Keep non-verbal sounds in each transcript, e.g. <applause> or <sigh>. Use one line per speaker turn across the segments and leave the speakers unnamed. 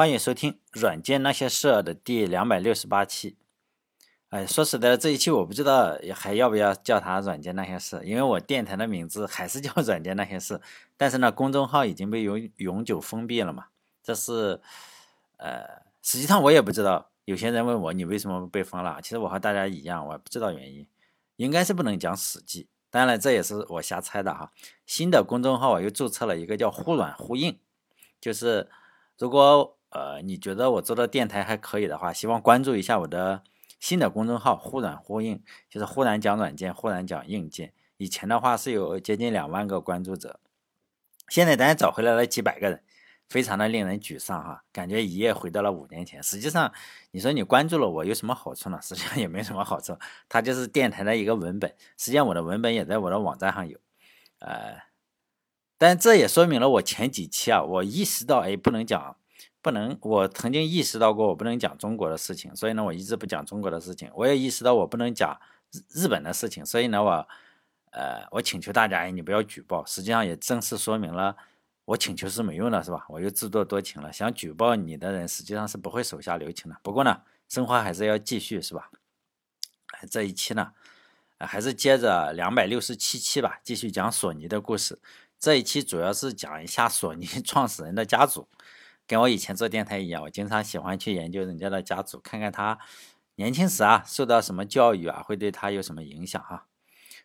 欢迎收听《软件那些事儿》的第两百六十八期。哎，说实在的，这一期我不知道还要不要叫它“软件那些事”，因为我电台的名字还是叫“软件那些事”，但是呢，公众号已经被永永久封闭了嘛。这是，呃，实际上我也不知道。有些人问我你为什么被封了？其实我和大家一样，我也不知道原因，应该是不能讲《史记》。当然，这也是我瞎猜的哈。新的公众号我又注册了一个叫“忽软忽硬”，就是如果。呃，你觉得我做的电台还可以的话，希望关注一下我的新的公众号“忽软忽硬”，就是忽然讲软件，忽然讲硬件。以前的话是有接近两万个关注者，现在咱找回来了几百个人，非常的令人沮丧哈，感觉一夜回到了五年前。实际上，你说你关注了我有什么好处呢？实际上也没什么好处，它就是电台的一个文本。实际上我的文本也在我的网站上有，呃，但这也说明了我前几期啊，我意识到哎，不能讲。不能，我曾经意识到过我不能讲中国的事情，所以呢，我一直不讲中国的事情。我也意识到我不能讲日日本的事情，所以呢，我，呃，我请求大家，哎，你不要举报。实际上也正式说明了，我请求是没用的，是吧？我又自作多情了，想举报你的人实际上是不会手下留情的。不过呢，生活还是要继续，是吧？这一期呢，还是接着两百六十七期吧，继续讲索尼的故事。这一期主要是讲一下索尼 <laughs> 创始人的家族。跟我以前做电台一样，我经常喜欢去研究人家的家族，看看他年轻时啊受到什么教育啊，会对他有什么影响哈。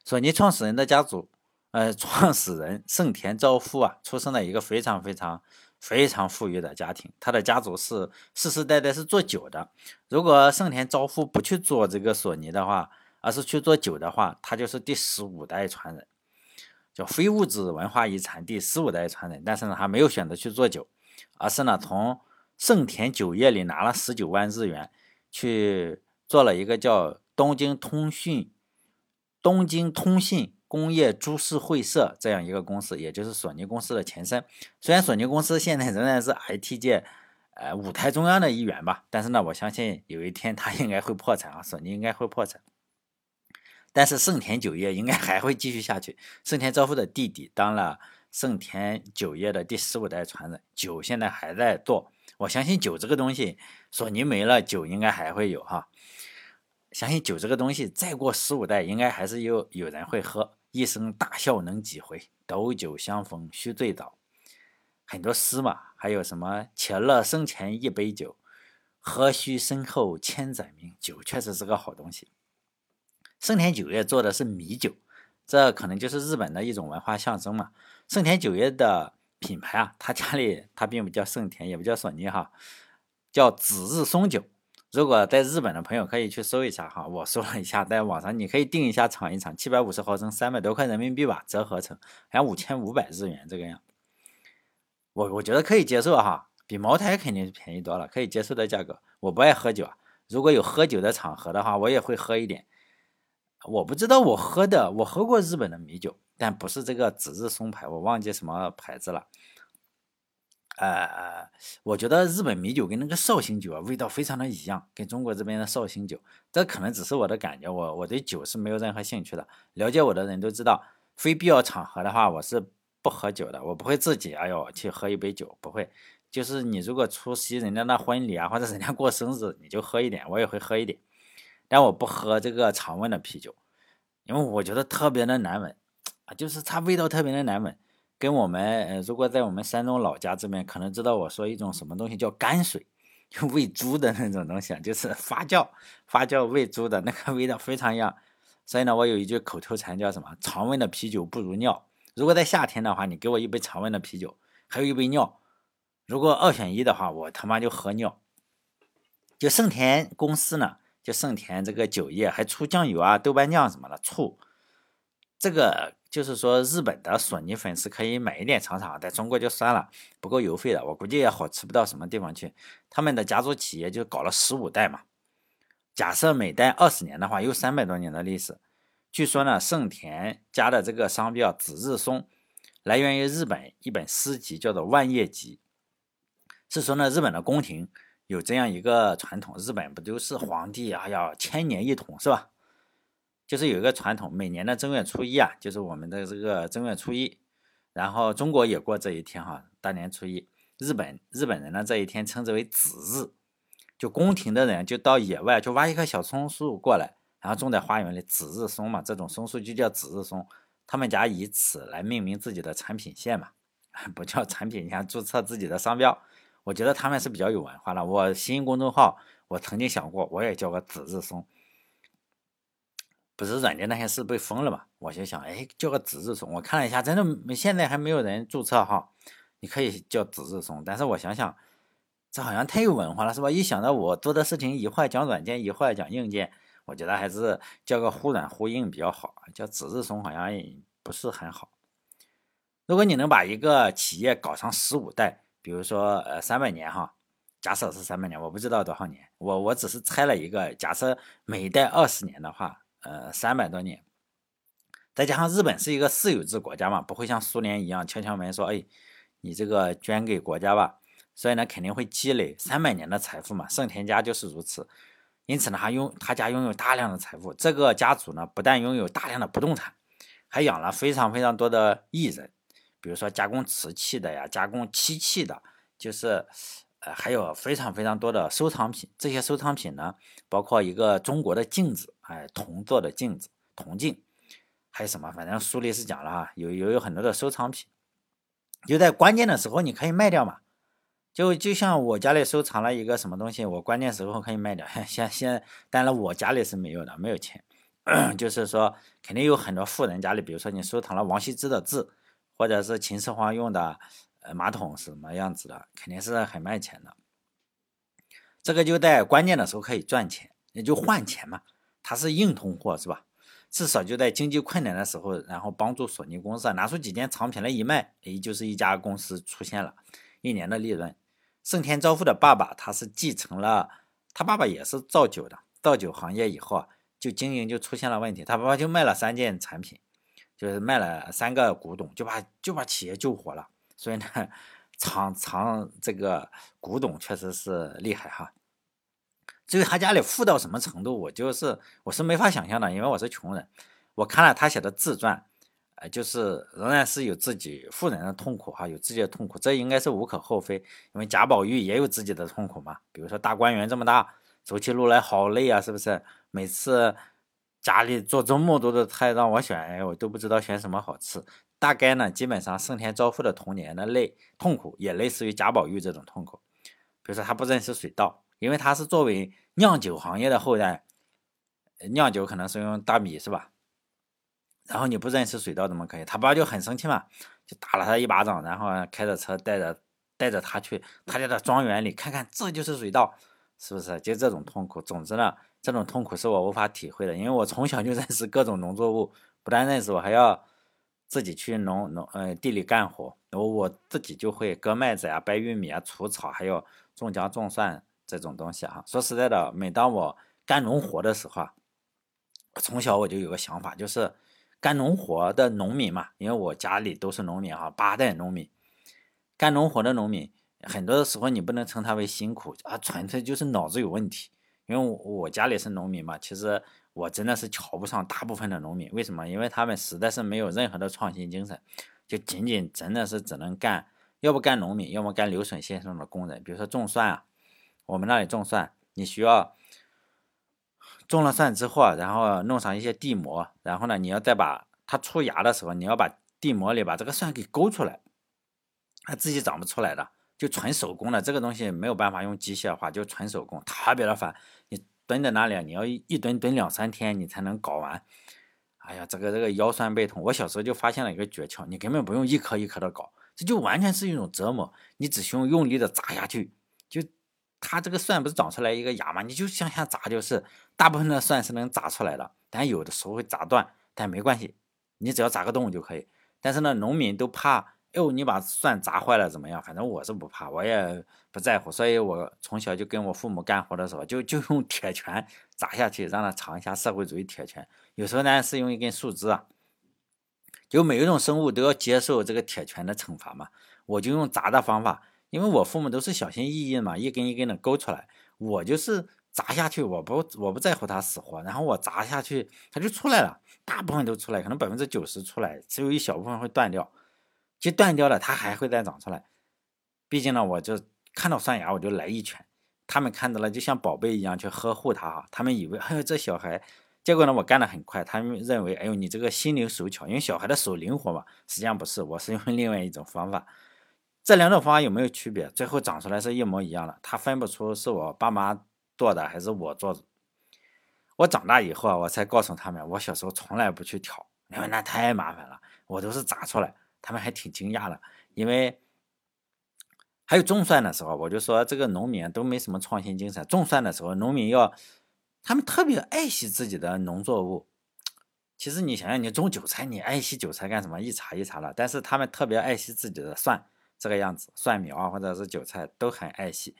索尼创始人的家族，呃，创始人盛田昭夫啊，出生在一个非常非常非常富裕的家庭，他的家族是世世代代是做酒的。如果盛田昭夫不去做这个索尼的话，而是去做酒的话，他就是第十五代传人，叫非物质文化遗产第十五代传人。但是呢，他没有选择去做酒。而是呢，从盛田酒业里拿了十九万日元，去做了一个叫东京通讯、东京通信工业株式会社这样一个公司，也就是索尼公司的前身。虽然索尼公司现在仍然是 IT 界呃舞台中央的一员吧，但是呢，我相信有一天它应该会破产啊，索尼应该会破产。但是盛田酒业应该还会继续下去。盛田昭夫的弟弟当了。盛田酒业的第十五代传人，酒现在还在做。我相信酒这个东西，索尼没了，酒应该还会有哈。相信酒这个东西，再过十五代，应该还是有有人会喝。一生大笑能几回？斗酒相逢须醉倒。很多诗嘛，还有什么？且乐生前一杯酒，何须身后千载名？酒确实是个好东西。盛田酒业做的是米酒。这可能就是日本的一种文化象征嘛。盛田酒业的品牌啊，他家里他并不叫盛田，也不叫索尼哈，叫紫日松酒。如果在日本的朋友可以去搜一下哈，我搜了一下，在网上你可以订一下尝一尝，七百五十毫升，三百多块人民币吧，折合成好像五千五百日元这个样。我我觉得可以接受哈，比茅台肯定是便宜多了，可以接受的价格。我不爱喝酒啊，如果有喝酒的场合的话，我也会喝一点。我不知道我喝的，我喝过日本的米酒，但不是这个紫日松牌，我忘记什么牌子了。呃，我觉得日本米酒跟那个绍兴酒啊，味道非常的一样，跟中国这边的绍兴酒，这可能只是我的感觉，我我对酒是没有任何兴趣的。了解我的人都知道，非必要场合的话，我是不喝酒的，我不会自己哎呦去喝一杯酒，不会。就是你如果出席人家那婚礼啊，或者人家过生日，你就喝一点，我也会喝一点。但我不喝这个常温的啤酒，因为我觉得特别的难闻，啊，就是它味道特别的难闻。跟我们，呃，如果在我们山东老家这边，可能知道我说一种什么东西叫泔水，就喂猪的那种东西，就是发酵发酵喂猪的那个味道非常一样。所以呢，我有一句口头禅叫什么？常温的啤酒不如尿。如果在夏天的话，你给我一杯常温的啤酒，还有一杯尿，如果二选一的话，我他妈就喝尿。就盛田公司呢。就盛田这个酒业还出酱油啊、豆瓣酱什么的，醋。这个就是说，日本的索尼粉丝可以买一点尝尝，在中国就算了，不够邮费的，我估计也好吃不到什么地方去。他们的家族企业就搞了十五代嘛，假设每代二十年的话，有三百多年的历史。据说呢，盛田家的这个商标“紫日松”来源于日本一本诗集，叫做《万叶集》，是说呢，日本的宫廷。有这样一个传统，日本不就是皇帝啊要千年一统是吧？就是有一个传统，每年的正月初一啊，就是我们的这个正月初一，然后中国也过这一天哈，大年初一，日本日本人呢这一天称之为子日，就宫廷的人就到野外就挖一棵小松树过来，然后种在花园里，子日松嘛，这种松树就叫子日松。他们家以此来命名自己的产品线嘛，<laughs> 不叫产品线，注册自己的商标。我觉得他们是比较有文化的。我新公众号，我曾经想过，我也叫个子日松。不是软件那些事被封了嘛？我就想，哎，叫个子日松。我看了一下，真的现在还没有人注册哈。你可以叫子日松，但是我想想，这好像太有文化了，是吧？一想到我做的事情，一会儿讲软件，一会儿讲硬件。我觉得还是叫个忽软忽硬比较好，叫纸质松好像也不是很好。如果你能把一个企业搞上十五代，比如说呃三百年哈，假设是三百年，我不知道多少年，我我只是猜了一个，假设每一代二十年的话，呃三百多年，再加上日本是一个私有制国家嘛，不会像苏联一样敲敲门说，哎，你这个捐给国家吧，所以呢肯定会积累三百年的财富嘛，盛田家就是如此。因此呢，他拥他家拥有大量的财富。这个家族呢，不但拥有大量的不动产，还养了非常非常多的艺人，比如说加工瓷器的呀，加工漆器的，就是呃，还有非常非常多的收藏品。这些收藏品呢，包括一个中国的镜子，哎，铜做的镜子，铜镜，还有什么？反正书里是讲了哈，有有有很多的收藏品，就在关键的时候你可以卖掉嘛。就就像我家里收藏了一个什么东西，我关键时候可以卖掉。<laughs> 现现，当然我家里是没有的，没有钱。<coughs> 就是说，肯定有很多富人家里，比如说你收藏了王羲之的字，或者是秦始皇用的呃马桶是什么样子的，肯定是很卖钱的。这个就在关键的时候可以赚钱，也就换钱嘛。它是硬通货是吧？至少就在经济困难的时候，然后帮助索尼公司拿出几件藏品来一卖，也就是一家公司出现了一年的利润。盛田昭夫的爸爸，他是继承了他爸爸也是造酒的，造酒行业以后啊，就经营就出现了问题。他爸爸就卖了三件产品，就是卖了三个古董，就把就把企业救活了。所以呢，<laughs> 藏藏这个古董确实是厉害哈。至于他家里富到什么程度，我就是我是没法想象的，因为我是穷人。我看了他写的自传。呃，就是仍然是有自己富人的痛苦哈，有自己的痛苦，这应该是无可厚非。因为贾宝玉也有自己的痛苦嘛，比如说大观园这么大，走起路来好累啊，是不是？每次家里做这么多的菜让我选，我都不知道选什么好吃。大概呢，基本上盛田昭夫的童年的累痛苦也类似于贾宝玉这种痛苦。比如说他不认识水稻，因为他是作为酿酒行业的后代，酿酒可能是用大米是吧？然后你不认识水稻怎么可以？他爸就很生气嘛，就打了他一巴掌，然后开着车带着带着他去他家的庄园里看看，这就是水稻，是不是？就这种痛苦。总之呢，这种痛苦是我无法体会的，因为我从小就认识各种农作物，不但认识，我还要自己去农农呃地里干活，我我自己就会割麦子呀、掰玉米啊、除草，还有种姜、种蒜这种东西哈。说实在的，每当我干农活的时候啊，从小我就有个想法，就是。干农活的农民嘛，因为我家里都是农民哈，八代农民。干农活的农民，很多的时候你不能称他为辛苦啊，纯粹就是脑子有问题。因为我家里是农民嘛，其实我真的是瞧不上大部分的农民。为什么？因为他们实在是没有任何的创新精神，就仅仅真的是只能干，要不干农民，要么干流水线上的工人。比如说种蒜啊，我们那里种蒜，你需要。种了蒜之后，然后弄上一些地膜，然后呢，你要再把它出芽的时候，你要把地膜里把这个蒜给勾出来，它自己长不出来的，就纯手工的，这个东西没有办法用机械化，就纯手工，特别的烦。你蹲在那里，你要一蹲蹲两三天，你才能搞完。哎呀，这个这个腰酸背痛。我小时候就发现了一个诀窍，你根本不用一颗一颗的搞，这就完全是一种折磨，你只需要用力的砸下去，就。它这个蒜不是长出来一个芽吗？你就向下砸就是，大部分的蒜是能砸出来的，但有的时候会砸断，但没关系，你只要砸个洞就可以。但是呢，农民都怕，哟，你把蒜砸坏了怎么样？反正我是不怕，我也不在乎，所以我从小就跟我父母干活的时候，就就用铁拳砸下去，让他尝一下社会主义铁拳。有时候呢是用一根树枝啊，就每一种生物都要接受这个铁拳的惩罚嘛，我就用砸的方法。因为我父母都是小心翼翼的嘛，一根一根的勾出来，我就是砸下去，我不我不在乎它死活，然后我砸下去，它就出来了，大部分都出来，可能百分之九十出来，只有一小部分会断掉，就断掉了，它还会再长出来。毕竟呢，我就看到蒜芽我就来一拳。他们看到了就像宝贝一样去呵护它哈，他们以为哎呦这小孩，结果呢我干得很快，他们认为哎呦你这个心灵手巧，因为小孩的手灵活嘛，实际上不是，我是用另外一种方法。这两种方法有没有区别？最后长出来是一模一样的，他分不出是我爸妈做的还是我做的。我长大以后啊，我才告诉他们，我小时候从来不去挑，因为那太麻烦了，我都是炸出来。他们还挺惊讶的，因为还有种蒜的时候，我就说这个农民都没什么创新精神。种蒜的时候，农民要他们特别爱惜自己的农作物。其实你想想，你种韭菜，你爱惜韭菜干什么？一茬一茬的。但是他们特别爱惜自己的蒜。这个样子，蒜苗啊，或者是韭菜都很爱惜。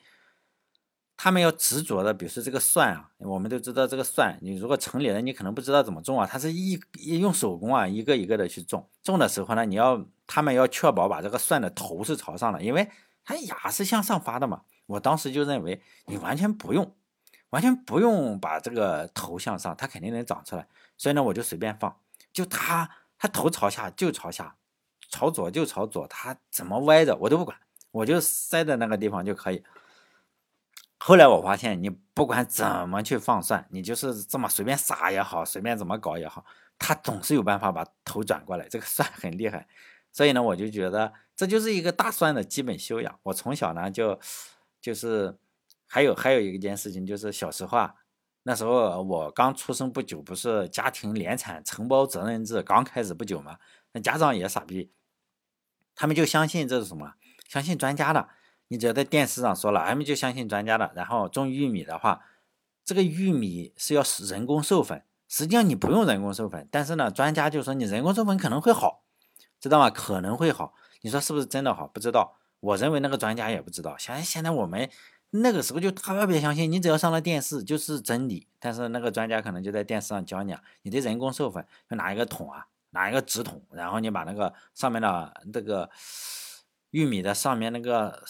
他们要执着的，比如说这个蒜啊，我们都知道这个蒜，你如果城里人，你可能不知道怎么种啊，它是一一用手工啊，一个一个的去种。种的时候呢，你要他们要确保把这个蒜的头是朝上的，因为它芽是向上发的嘛。我当时就认为，你完全不用，完全不用把这个头向上，它肯定能长出来。所以呢，我就随便放，就它它头朝下就朝下。朝左就朝左，它怎么歪着我都不管，我就塞在那个地方就可以。后来我发现，你不管怎么去放蒜，你就是这么随便撒也好，随便怎么搞也好，它总是有办法把头转过来。这个蒜很厉害，所以呢，我就觉得这就是一个大蒜的基本修养。我从小呢就就是还有还有一件事情，就是小时候啊，那时候我刚出生不久，不是家庭联产承包责任制刚开始不久嘛，那家长也傻逼。他们就相信这是什么？相信专家的。你只要在电视上说了，他们就相信专家的。然后种玉米的话，这个玉米是要人工授粉，实际上你不用人工授粉，但是呢，专家就说你人工授粉可能会好，知道吗？可能会好。你说是不是真的好？不知道。我认为那个专家也不知道。像现在我们那个时候就特别相信，你只要上了电视就是真理。但是那个专家可能就在电视上教你，你的人工授粉就拿一个桶啊。拿一个纸筒，然后你把那个上面的这个玉米的上面那个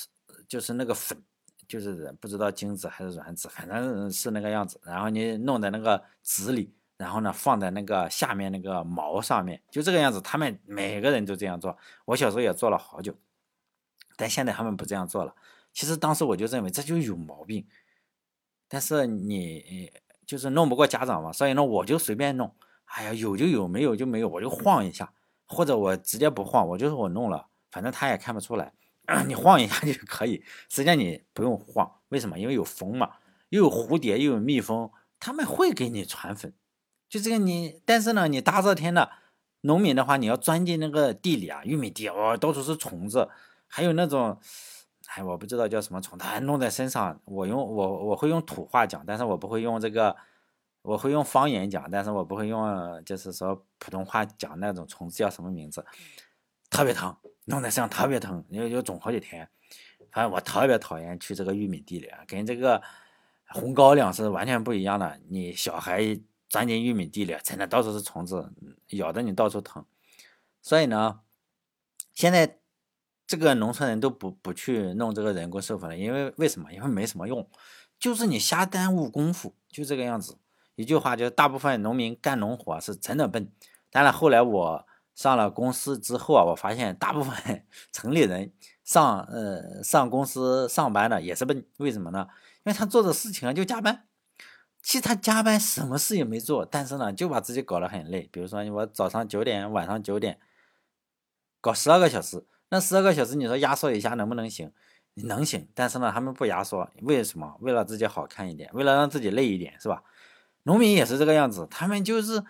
就是那个粉，就是不知道精子还是卵子，反正是那个样子。然后你弄在那个纸里，然后呢放在那个下面那个毛上面，就这个样子。他们每个人都这样做，我小时候也做了好久，但现在他们不这样做了。其实当时我就认为这就有毛病，但是你就是弄不过家长嘛，所以呢我就随便弄。哎呀，有就有，没有就没有，我就晃一下，或者我直接不晃，我就是我弄了，反正他也看不出来，<coughs> 你晃一下就可以。实际上你不用晃，为什么？因为有风嘛，又有蝴蝶，又有蜜蜂，他们会给你传粉。就这个你，但是呢，你大热天的，农民的话，你要钻进那个地里啊，玉米地哦，到处是虫子，还有那种，哎，我不知道叫什么虫，它还弄在身上。我用我我会用土话讲，但是我不会用这个。我会用方言讲，但是我不会用，就是说普通话讲那种虫子叫什么名字，特别疼，弄在身上特别疼，因为就肿好几天。反正我特别讨厌去这个玉米地里，跟这个红高粱是完全不一样的。你小孩钻进玉米地里，真的到处是虫子，咬的你到处疼。所以呢，现在这个农村人都不不去弄这个人工授粉了，因为为什么？因为没什么用，就是你瞎耽误功夫，就这个样子。一句话就是，大部分农民干农活是真的笨。当然，后来我上了公司之后啊，我发现大部分 <laughs> 城里人上呃上公司上班的也是笨。为什么呢？因为他做的事情啊就加班。其实他加班什么事也没做，但是呢就把自己搞得很累。比如说我早上九点，晚上九点，搞十二个小时。那十二个小时你说压缩一下能不能行？能行。但是呢他们不压缩，为什么？为了自己好看一点，为了让自己累一点，是吧？农民也是这个样子，他们就是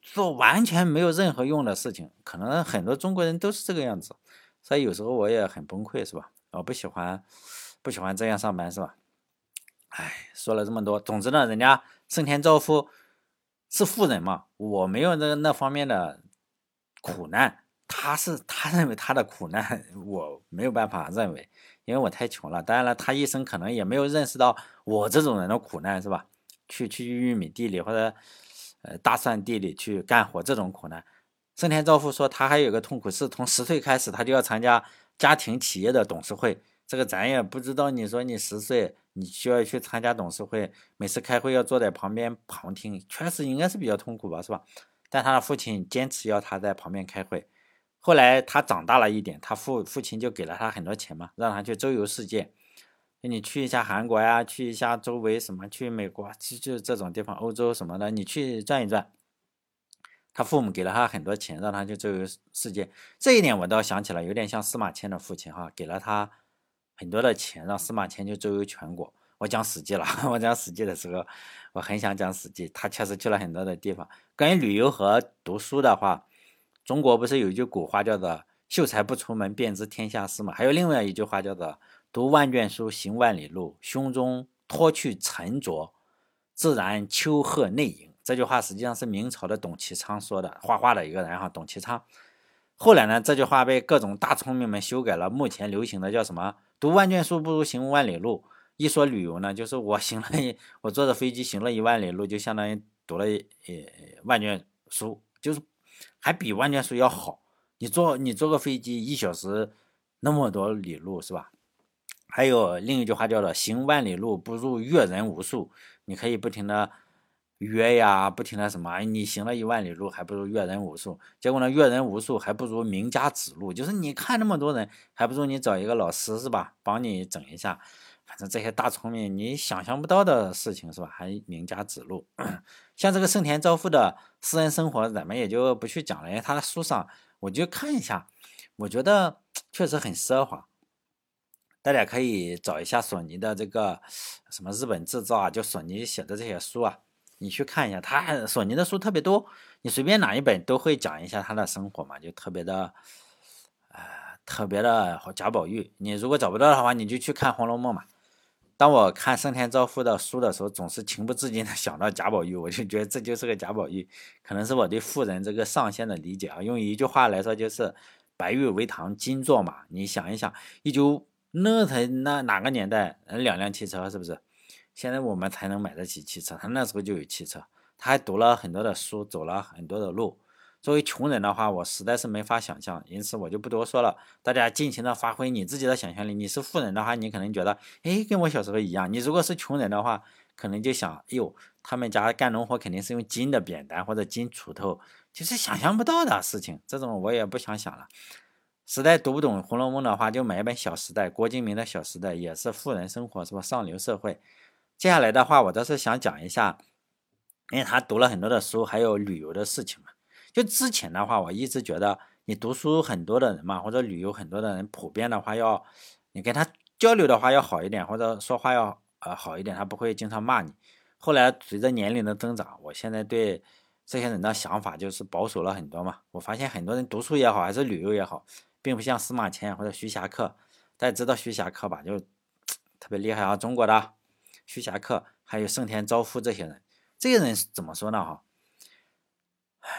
做完全没有任何用的事情，可能很多中国人都是这个样子，所以有时候我也很崩溃，是吧？我不喜欢，不喜欢这样上班，是吧？哎，说了这么多，总之呢，人家盛田昭夫是富人嘛，我没有那那方面的苦难，他是他认为他的苦难，我没有办法认为，因为我太穷了。当然了，他一生可能也没有认识到我这种人的苦难，是吧？去去玉米地里或者呃大蒜地里去干活，这种苦难。盛田昭夫说，他还有个痛苦，是从十岁开始，他就要参加家庭企业的董事会。这个咱也不知道。你说你十岁，你需要去参加董事会，每次开会要坐在旁边旁听，确实应该是比较痛苦吧，是吧？但他的父亲坚持要他在旁边开会。后来他长大了一点，他父父亲就给了他很多钱嘛，让他去周游世界。你去一下韩国呀，去一下周围什么，去美国，就就这种地方，欧洲什么的，你去转一转。他父母给了他很多钱，让他去周游世界。这一点我倒想起来，有点像司马迁的父亲哈，给了他很多的钱，让司马迁去周游全国。我讲《史记》了，<laughs> 我讲《史记》的时候，我很想讲《史记》，他确实去了很多的地方。关于旅游和读书的话，中国不是有一句古话叫做“秀才不出门，便知天下事”吗？还有另外一句话叫做。读万卷书，行万里路，胸中脱去尘浊，自然丘壑内隐。这句话实际上是明朝的董其昌说的，画画的一个人哈，董其昌。后来呢，这句话被各种大聪明们修改了，目前流行的叫什么？读万卷书不如行万里路。一说旅游呢，就是我行了，我坐着飞机行了一万里路，就相当于读了呃万卷书，就是还比万卷书要好。你坐你坐个飞机一小时那么多里路是吧？还有另一句话叫做“行万里路，不如阅人无数”。你可以不停的约呀，不停的什么，你行了一万里路，还不如阅人无数。结果呢，阅人无数还不如名家指路，就是你看那么多人，还不如你找一个老师是吧，帮你整一下。反正这些大聪明，你想象不到的事情是吧？还名家指路。<clears throat> 像这个盛田昭夫的私人生活，咱们也就不去讲了，因为他的书上我就看一下，我觉得 <tsk> 确实很奢华。大家可以找一下索尼的这个什么日本制造啊，就索尼写的这些书啊，你去看一下，他索尼的书特别多，你随便哪一本都会讲一下他的生活嘛，就特别的，呃，特别的贾宝玉。你如果找不到的话，你就去看《红楼梦》嘛。当我看盛田昭夫的书的时候，总是情不自禁的想到贾宝玉，我就觉得这就是个贾宝玉，可能是我对富人这个上限的理解啊。用一句话来说，就是白玉为堂，金作马。你想一想，一九。那才那哪个年代，两辆汽车是不是？现在我们才能买得起汽车，他那时候就有汽车，他还读了很多的书，走了很多的路。作为穷人的话，我实在是没法想象，因此我就不多说了。大家尽情的发挥你自己的想象力。你是富人的话，你可能觉得，哎，跟我小时候一样。你如果是穷人的话，可能就想，哎呦，他们家干农活肯定是用金的扁担或者金锄头，就是想象不到的事情。这种我也不想想了。实在读不懂《红楼梦》的话，就买一本《小时代》，郭敬明的《小时代》也是富人生活，是吧？上流社会。接下来的话，我倒是想讲一下，因为他读了很多的书，还有旅游的事情嘛。就之前的话，我一直觉得，你读书很多的人嘛，或者旅游很多的人，普遍的话要，你跟他交流的话要好一点，或者说话要呃好一点，他不会经常骂你。后来随着年龄的增长，我现在对这些人的想法就是保守了很多嘛。我发现很多人读书也好，还是旅游也好。并不像司马迁或者徐霞客，大家知道徐霞客吧？就 <tsk> 特别厉害啊！中国的徐霞客，还有盛田昭夫这些人，这些人怎么说呢？哈，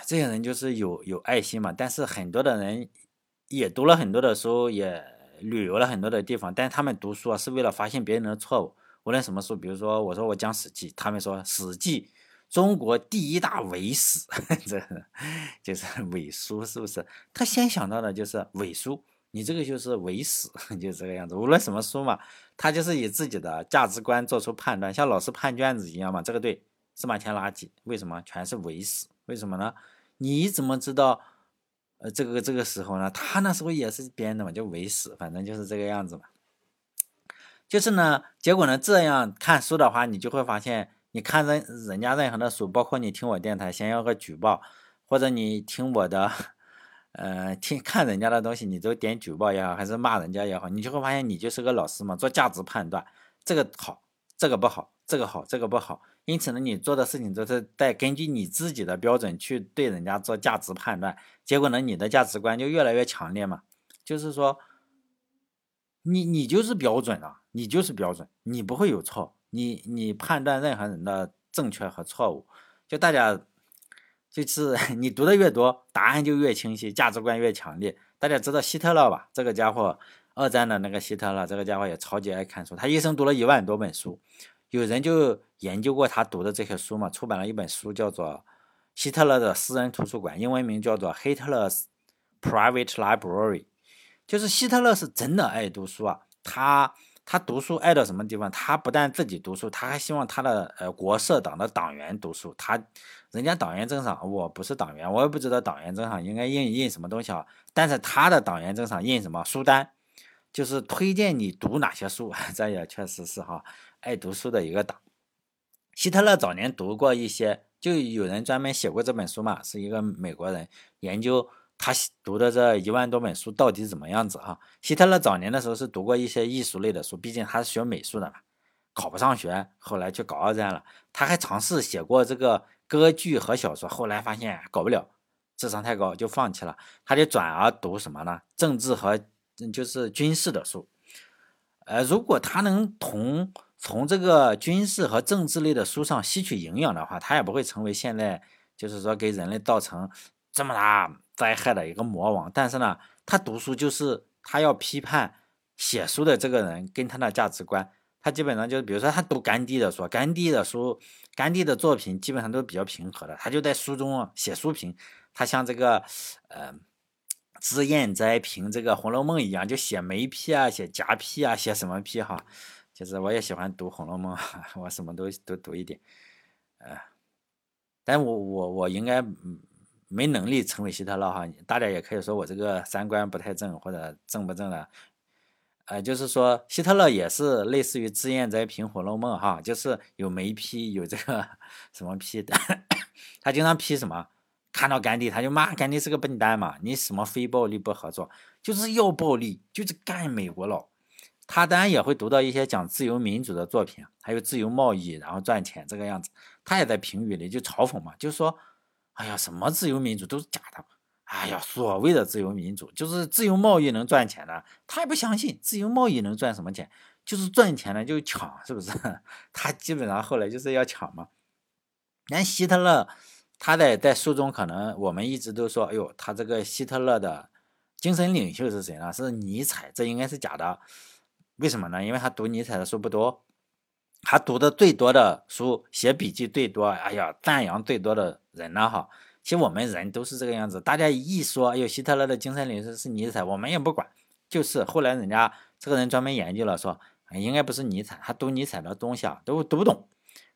这些人就是有有爱心嘛。但是很多的人也读了很多的书，也旅游了很多的地方，但他们读书啊是为了发现别人的错误。无论什么书，比如说我说我讲《史记》，他们说《史记》中国第一大伪史，<laughs> 这就是伪书，是不是？他先想到的就是伪书，你这个就是伪史，就这个样子。无论什么书嘛，他就是以自己的价值观做出判断，像老师判卷子一样嘛。这个对，司马迁垃圾，为什么全是伪史？为什么呢？你怎么知道？呃，这个这个时候呢，他那时候也是编的嘛，就伪史，反正就是这个样子嘛。就是呢，结果呢，这样看书的话，你就会发现。你看人人家任何的书，包括你听我电台，先要个举报，或者你听我的，<laughs> 呃，听看人家的东西，你都点举报也好，还是骂人家也好，你就会发现你就是个老师嘛，做价值判断，这个好，这个不好，这个好，这个不好。因此呢，你做的事情都是在根据你自己的标准去对人家做价值判断，结果呢，你的价值观就越来越强烈嘛。就是说，你你就是标准啊，你就是标准，你不会有错。你你判断任何人的正确和错误，就大家就是 <laughs> 你读的越多，答案就越清晰，价值观越强烈。大家知道希特勒吧？这个家伙，二战的那个希特勒，这个家伙也超级爱看书，他一生读了一万多本书。有人就研究过他读的这些书嘛，出版了一本书，叫做《希特勒的私人图书馆》，英文名叫做《Hitler's Private Library》。就是希特勒是真的爱读书啊，他。他读书爱到什么地方？他不但自己读书，他还希望他的呃国社党的党员读书。他人家党员证上，我不是党员，我也不知道党员证上应该印印什么东西啊。但是他的党员证上印什么书单，就是推荐你读哪些书。<laughs> 这也确实是哈，爱读书的一个党。希特勒早年读过一些，就有人专门写过这本书嘛，是一个美国人研究。他读的这一万多本书到底怎么样子哈？希特勒早年的时候是读过一些艺术类的书，毕竟他是学美术的嘛，考不上学，后来去搞二战了。他还尝试写过这个歌剧和小说，后来发现搞不了，智商太高就放弃了。他就转而读什么呢？政治和就是军事的书。呃，如果他能从从这个军事和政治类的书上吸取营养的话，他也不会成为现在就是说给人类造成这么大。灾害的一个魔王，但是呢，他读书就是他要批判写书的这个人跟他的价值观，他基本上就是，比如说他读甘地的书，甘地的书，甘地的作品基本上都比较平和的，他就在书中写书评，他像这个呃脂砚斋评这个《红楼梦》一样，就写眉批啊，写夹批啊，写什么批哈，就是我也喜欢读《红楼梦》，<laughs> 我什么都都读一点，呃，但我我我应该嗯。没能力成为希特勒哈，大家也可以说我这个三观不太正或者正不正的，呃，就是说希特勒也是类似于脂砚斋评《红楼梦》哈，就是有眉批，有这个什么批的，<coughs> 他经常批什么，看到甘地他就骂甘地是个笨蛋嘛，你什么非暴力不合作，就是要暴力，就是干美国佬。他当然也会读到一些讲自由民主的作品，还有自由贸易，然后赚钱这个样子，他也在评语里就嘲讽嘛，就是说。哎呀，什么自由民主都是假的！哎呀，所谓的自由民主就是自由贸易能赚钱的，他也不相信自由贸易能赚什么钱，就是赚钱呢就抢，是不是？<laughs> 他基本上后来就是要抢嘛。连希特勒，他在在书中可能我们一直都说，哎呦，他这个希特勒的精神领袖是谁呢？是尼采，这应该是假的。为什么呢？因为他读尼采的书不多。他读的最多的书，写笔记最多，哎呀，赞扬最多的人呢，哈。其实我们人都是这个样子，大家一说，哎呦，希特勒的精神领袖是尼采，我们也不管。就是后来人家这个人专门研究了，说应该不是尼采，他读尼采的东西啊都读不懂，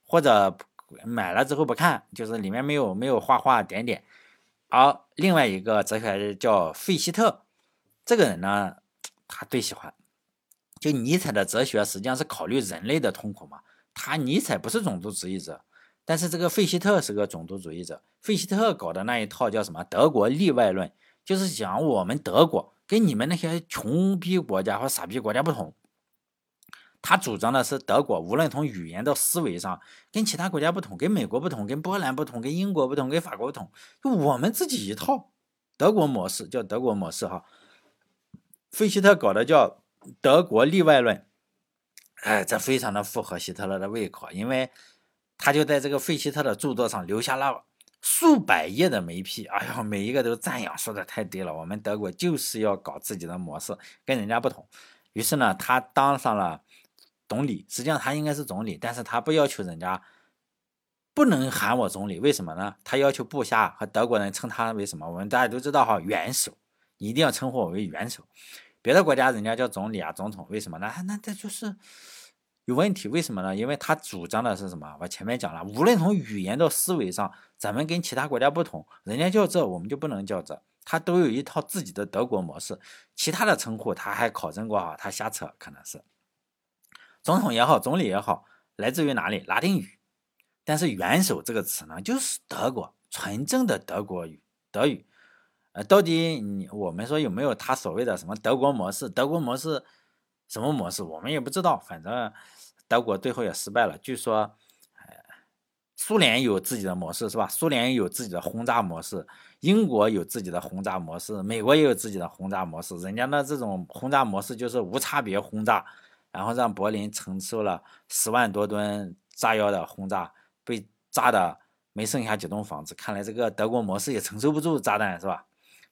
或者买了之后不看，就是里面没有没有画画点点。而另外一个哲学家叫费希特，这个人呢，他最喜欢。就尼采的哲学实际上是考虑人类的痛苦嘛？他尼采不是种族主义者，但是这个费希特是个种族主义者。费希特搞的那一套叫什么？德国例外论，就是讲我们德国跟你们那些穷逼国家或傻逼国家不同。他主张的是德国无论从语言到思维上跟其他国家不同，跟美国不同，跟波兰不同，跟英国不同，跟法国不同，就我们自己一套德国模式，叫德国模式哈。费希特搞的叫。德国例外论，哎，这非常的符合希特勒的胃口，因为他就在这个费希特的著作上留下了数百页的眉批，哎呀，每一个都赞扬，说的太对了。我们德国就是要搞自己的模式，跟人家不同。于是呢，他当上了总理，实际上他应该是总理，但是他不要求人家不能喊我总理，为什么呢？他要求部下和德国人称他为什么？我们大家都知道哈，元首，一定要称呼我为元首。别的国家人家叫总理啊，总统，为什么呢？那这就是有问题。为什么呢？因为他主张的是什么？我前面讲了，无论从语言到思维上，咱们跟其他国家不同，人家叫这，我们就不能叫这，他都有一套自己的德国模式。其他的称呼他还考证过啊，他瞎扯，可能是总统也好，总理也好，来自于哪里？拉丁语。但是元首这个词呢，就是德国纯正的德国语，德语。呃，到底你我们说有没有他所谓的什么德国模式？德国模式什么模式？我们也不知道。反正德国最后也失败了。据说，呃，苏联有自己的模式是吧？苏联有自己的轰炸模式，英国有自己的轰炸模式，美国也有自己的轰炸模式。人家的这种轰炸模式就是无差别轰炸，然后让柏林承受了十万多吨炸药的轰炸，被炸的没剩下几栋房子。看来这个德国模式也承受不住炸弹是吧？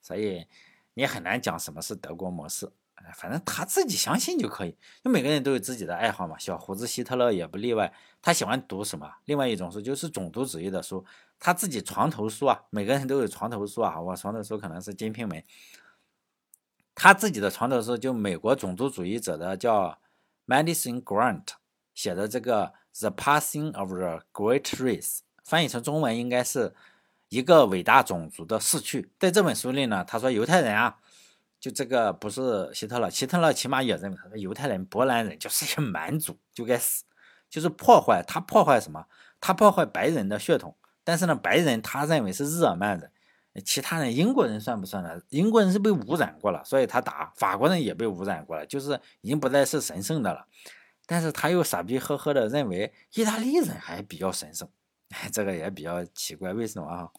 所以你很难讲什么是德国模式，反正他自己相信就可以。就每个人都有自己的爱好嘛，小胡子希特勒也不例外。他喜欢读什么？另外一种书就是种族主义的书，他自己床头书啊，每个人都有床头书啊。我床头书可能是《金瓶梅》，他自己的床头书就美国种族主义者的叫 Madison Grant 写的这个《The Passing of the Great Race》，翻译成中文应该是一个伟大种族的逝去。在这本书里呢，他说犹太人啊，就这个不是希特勒，希特勒起码也认为他说犹太人、波兰人就是一个蛮族，就该死，就是破坏他破坏什么？他破坏白人的血统。但是呢，白人他认为是日耳曼人。其他人，英国人算不算呢？英国人是被污染过了，所以他打法国人也被污染过了，就是已经不再是神圣的了。但是他又傻逼呵呵的认为意大利人还比较神圣，<laughs> 这个也比较奇怪，为什么啊？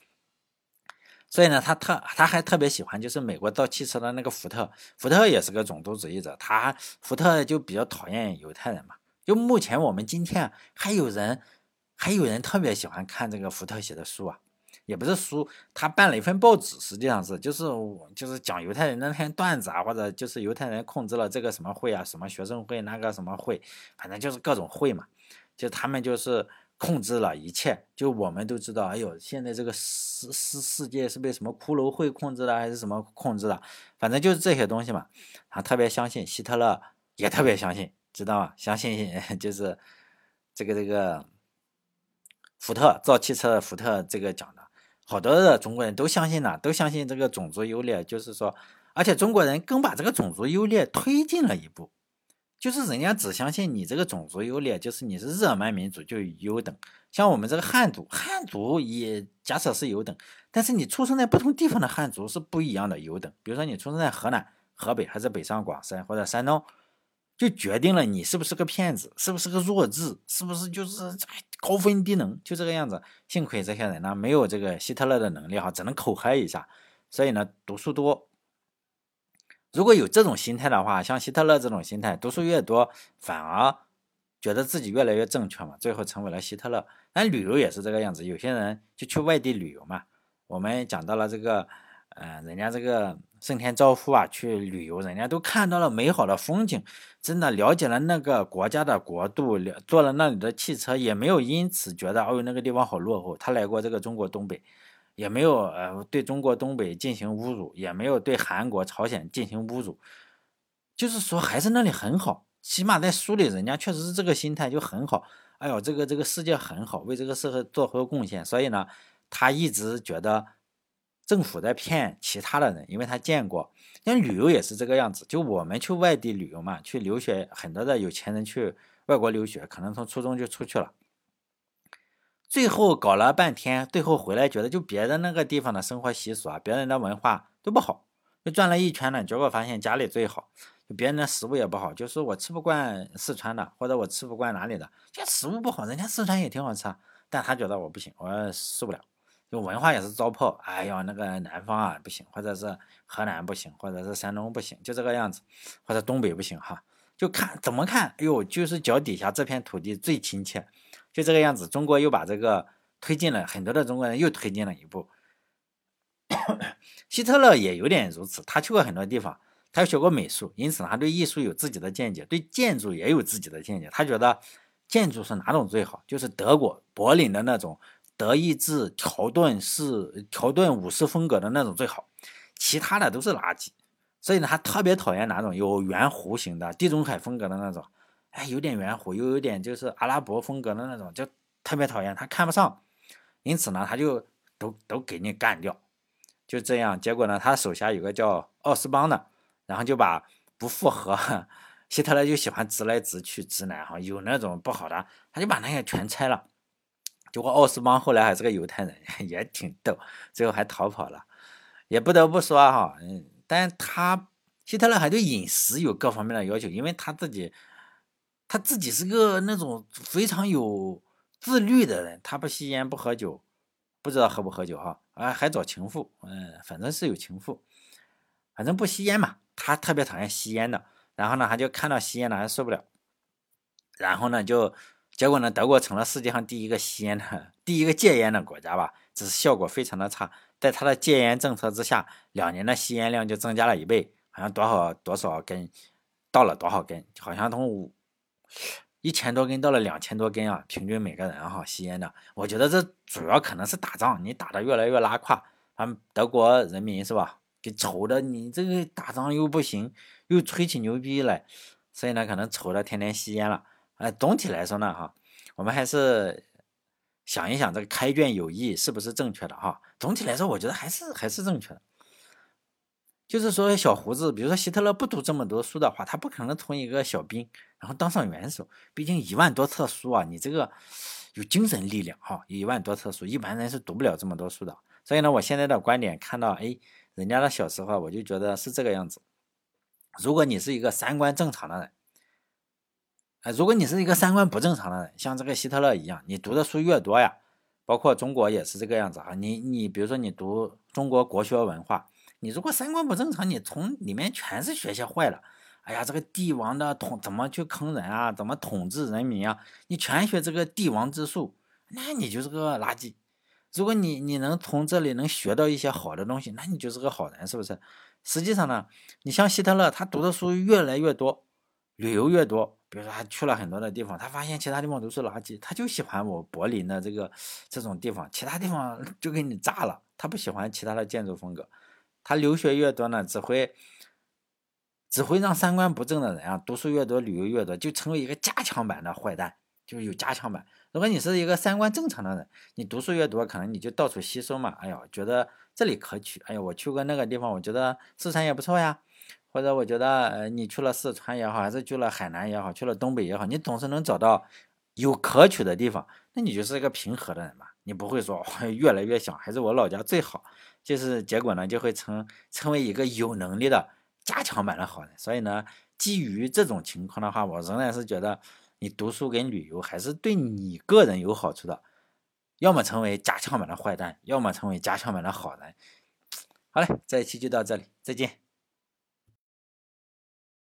所以呢，他特他还特别喜欢就是美国造汽车的那个福特，福特也是个种族主义者，他福特就比较讨厌犹太人嘛。就目前我们今天还有人还有人特别喜欢看这个福特写的书啊。也不是书，他办了一份报纸，实际上是就是就是讲犹太人那些段子啊，或者就是犹太人控制了这个什么会啊，什么学生会那个什么会，反正就是各种会嘛，就他们就是控制了一切。就我们都知道，哎呦，现在这个世世世界是被什么骷髅会控制的，还是什么控制的？反正就是这些东西嘛。他特别相信希特勒，也特别相信，知道吗？相信 <laughs> 就是这个这个福特造汽车福特这个讲的。好多的中国人都相信了，都相信这个种族优劣，就是说，而且中国人更把这个种族优劣推进了一步，就是人家只相信你这个种族优劣，就是你是日耳曼民族就优等，像我们这个汉族，汉族也假设是优等，但是你出生在不同地方的汉族是不一样的优等，比如说你出生在河南、河北，还是北上广深或者山东。就决定了你是不是个骗子，是不是个弱智，是不是就是高分低能，就这个样子。幸亏这些人呢没有这个希特勒的能力哈，只能口嗨一下。所以呢，读书多。如果有这种心态的话，像希特勒这种心态，读书越多，反而觉得自己越来越正确嘛，最后成为了希特勒。但旅游也是这个样子，有些人就去外地旅游嘛。我们讲到了这个。嗯，人家这个盛田昭夫啊，去旅游，人家都看到了美好的风景，真的了解了那个国家的国度，坐了那里的汽车，也没有因此觉得哦那个地方好落后。他来过这个中国东北，也没有呃对中国东北进行侮辱，也没有对韩国、朝鲜进行侮辱，就是说还是那里很好。起码在书里，人家确实是这个心态就很好。哎呦，这个这个世界很好，为这个社会做出贡献，所以呢，他一直觉得。政府在骗其他的人，因为他见过。像旅游也是这个样子，就我们去外地旅游嘛，去留学，很多的有钱人去外国留学，可能从初中就出去了，最后搞了半天，最后回来觉得就别的那个地方的生活习俗啊，别人的文化都不好，就转了一圈呢，结果发现家里最好，就别人的食物也不好，就是我吃不惯四川的，或者我吃不惯哪里的，这食物不好，人家四川也挺好吃，但他觉得我不行，我受不了。就文化也是糟粕，哎呀，那个南方啊不行，或者是河南不行，或者是山东不行，就这个样子，或者东北不行哈，就看怎么看，哎呦，就是脚底下这片土地最亲切，就这个样子。中国又把这个推进了很多的中国人又推进了一步。希特勒也有点如此，他去过很多地方，他学过美术，因此他对艺术有自己的见解，对建筑也有自己的见解。他觉得建筑是哪种最好，就是德国柏林的那种。德意志条顿式、条顿武士风格的那种最好，其他的都是垃圾。所以呢，他特别讨厌哪种有圆弧形的地中海风格的那种，哎，有点圆弧又有点就是阿拉伯风格的那种，就特别讨厌，他看不上。因此呢，他就都都给你干掉。就这样，结果呢，他手下有个叫奥斯邦的，然后就把不复合希特勒就喜欢直来直去直男哈，有那种不好的，他就把那些全拆了。结果奥斯邦后来还是个犹太人，<laughs> 也挺逗，最后还逃跑了。也不得不说哈，嗯，但他希特勒还对饮食有各方面的要求，因为他自己他自己是个那种非常有自律的人，他不吸烟不喝酒，不知道喝不喝酒哈，啊还找情妇，嗯，反正是有情妇，反正不吸烟嘛，他特别讨厌吸烟的，然后呢他就看到吸烟的还受不了，然后呢就。结果呢，德国成了世界上第一个吸烟的、第一个戒烟的国家吧，只是效果非常的差。在他的戒烟政策之下，两年的吸烟量就增加了一倍，好像多少多少根，到了多少根，好像从五一千多根到了两千多根啊，平均每个人哈吸烟的。我觉得这主要可能是打仗，你打的越来越拉胯，他们德国人民是吧？给愁的，你这个打仗又不行，又吹起牛逼来。所以呢，可能愁的天天吸烟了。哎，总体来说呢，哈，我们还是想一想这个开卷有益是不是正确的哈。总体来说，我觉得还是还是正确的。就是说，小胡子，比如说希特勒不读这么多书的话，他不可能从一个小兵然后当上元首。毕竟一万多册书啊，你这个有精神力量哈，一万多册书，一般人是读不了这么多书的。所以呢，我现在的观点看到，哎，人家的小时候，我就觉得是这个样子。如果你是一个三观正常的人，哎，如果你是一个三观不正常的人，像这个希特勒一样，你读的书越多呀，包括中国也是这个样子啊。你你比如说你读中国国学文化。你如果三观不正常，你从里面全是学些坏了。哎呀，这个帝王的统怎么去坑人啊？怎么统治人民啊？你全学这个帝王之术，那你就是个垃圾。如果你你能从这里能学到一些好的东西，那你就是个好人，是不是？实际上呢，你像希特勒，他读的书越来越多，旅游越多，比如说他去了很多的地方，他发现其他地方都是垃圾，他就喜欢我柏林的这个这种地方，其他地方 <laughs> 就给你炸了，他不喜欢其他的建筑风格。他留学越多呢，只会只会让三观不正的人啊，读书越多，旅游越多，就成为一个加强版的坏蛋，就是有加强版。如果你是一个三观正常的人，你读书越多，可能你就到处吸收嘛。哎呀，觉得这里可取，哎呀，我去过那个地方，我觉得四川也不错呀。或者我觉得，呃，你去了四川也好，还是去了海南也好，去了东北也好，你总是能找到有可取的地方，那你就是一个平和的人嘛。你不会说越来越想，还是我老家最好。就是结果呢，就会成成为一个有能力的加强版的好人。所以呢，基于这种情况的话，我仍然是觉得你读书跟旅游还是对你个人有好处的。要么成为加强版的坏蛋，要么成为加强版的好人。好嘞，这一期就到这里，再见。